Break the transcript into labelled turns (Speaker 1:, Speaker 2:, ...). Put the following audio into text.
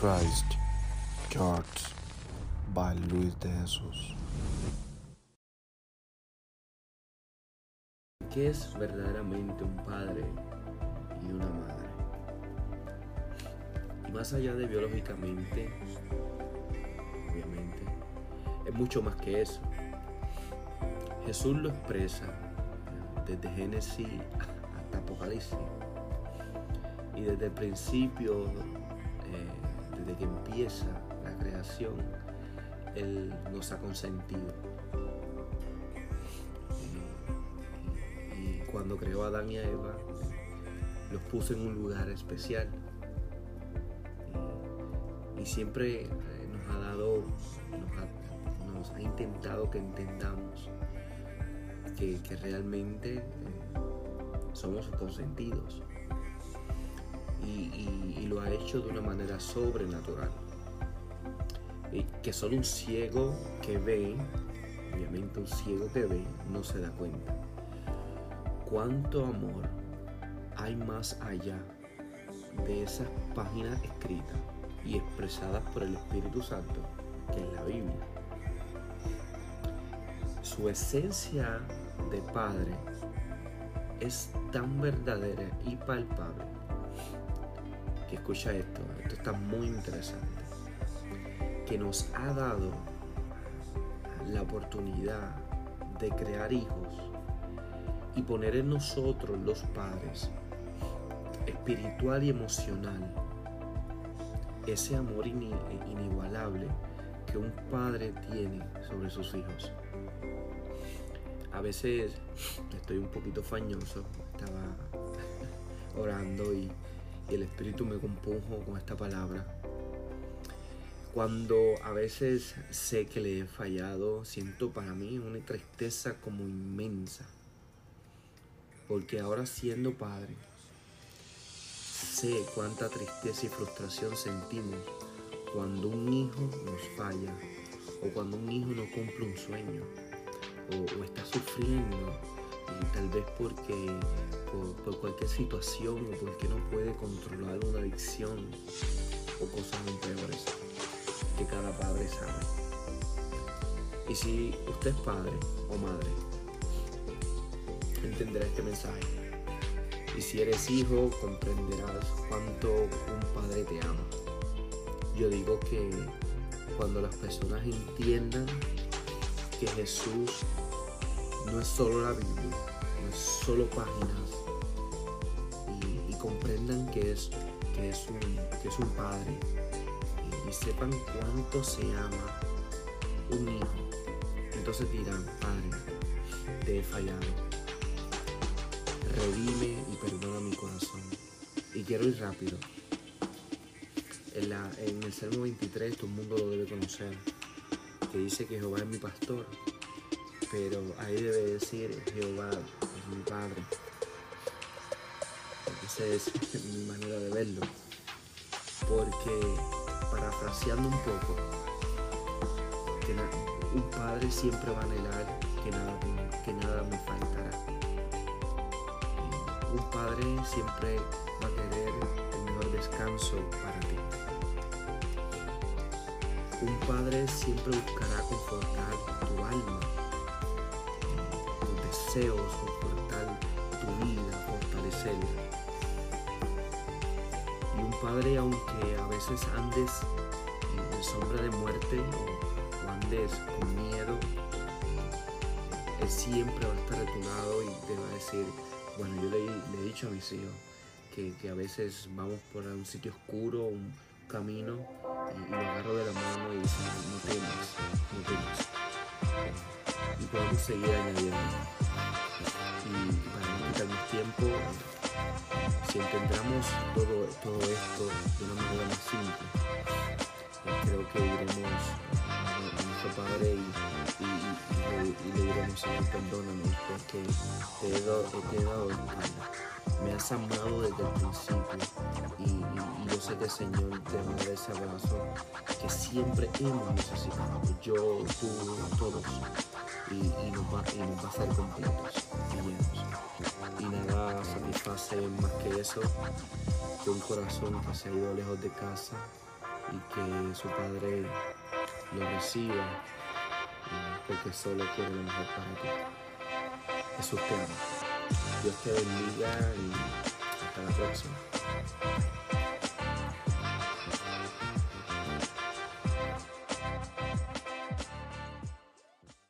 Speaker 1: Christ, George by Luis de Jesús.
Speaker 2: ¿Qué es verdaderamente un padre y una madre? Más allá de biológicamente, obviamente, es mucho más que eso. Jesús lo expresa desde Génesis hasta Apocalipsis. Y desde el principio, eh, desde que empieza la creación, Él nos ha consentido. Y, cuando creó a Adán y a Eva, los puso en un lugar especial. Y, siempre eh, nos ha dado, nos ha, intentado que entendamos que, que realmente eh, somos consentidos. Y, lo ha hecho de una manera sobrenatural. Y que solo un ciego que ve, obviamente un ciego que ve, no se da cuenta. Cuánto amor hay más allá de esas páginas escritas y expresadas por el Espíritu Santo que en la Biblia. Su esencia de Padre es tan verdadera y palpable que escucha esto, esto está muy interesante, que nos ha dado la oportunidad de crear hijos y poner en nosotros los padres espiritual y emocional ese amor inigualable que un padre tiene sobre sus hijos. A veces estoy un poquito fañoso, estaba orando y, y el Espíritu me compuso con esta palabra. Cuando a veces sé que le he fallado, siento para mí una tristeza como inmensa. Porque ahora siendo padre, sé cuánta tristeza y frustración sentimos cuando un hijo nos falla o cuando un hijo no cumple un sueño o, está sufriendo tal vez porque por, cualquier situación o porque no puede controlar una adicción o cosas muy peores que cada padre sabe. Y si usted es padre o madre, entenderá este mensaje. Y si eres hijo, comprenderás cuánto un padre te ama. Yo digo que cuando las personas entiendan que Jesús no es solo la Biblia, no es solo páginas, y, comprendan que es, que, es un, que es un Padre, y, y sepan cuánto se ama un hijo. Entonces dirán, Padre, te he fallado. Redime y perdona mi corazón. Y quiero ir rápido. En, la, en el Salmo 23, todo el mundo lo debe conocer, que dice que Jehová es mi pastor pero ahí debe decir Jehová es mi Padre. Esa es mi manera de verlo. Porque, parafraseando un poco, un padre siempre va a anhelar que nada, que nada me faltará. Un padre siempre va a querer el mejor descanso para ti. Un padre siempre buscará confortar tu deseos, confortar tu vida, fortalecerla. Y un padre, aunque a veces andes en sombra de muerte o, andes con miedo, él siempre va a estar a tu lado y te va a decir, bueno, yo le, he dicho a mis hijos que, a veces vamos por un sitio oscuro, un camino, y, lo agarro de la mano y dice, no temas, no temas. Y podemos seguir añadiendo y para no tiempo, si entendamos todo, todo esto de una manera más simple, pues creo que iremos a, a nuestro Padre y, y, le diremos, Señor, perdóname, porque te he dado, te he dado me has amado desde el principio y, yo sé que Señor te va a dar ese abrazo que siempre hemos necesitado, yo, tú, todos, y, nos, va, a hacer completos y, y nada satisface más que eso que un corazón que se ha ido lejos de casa y que su padre lo reciba porque solo quiere lo mejor para ti. Jesús te ama. Dios te bendiga y hasta la próxima.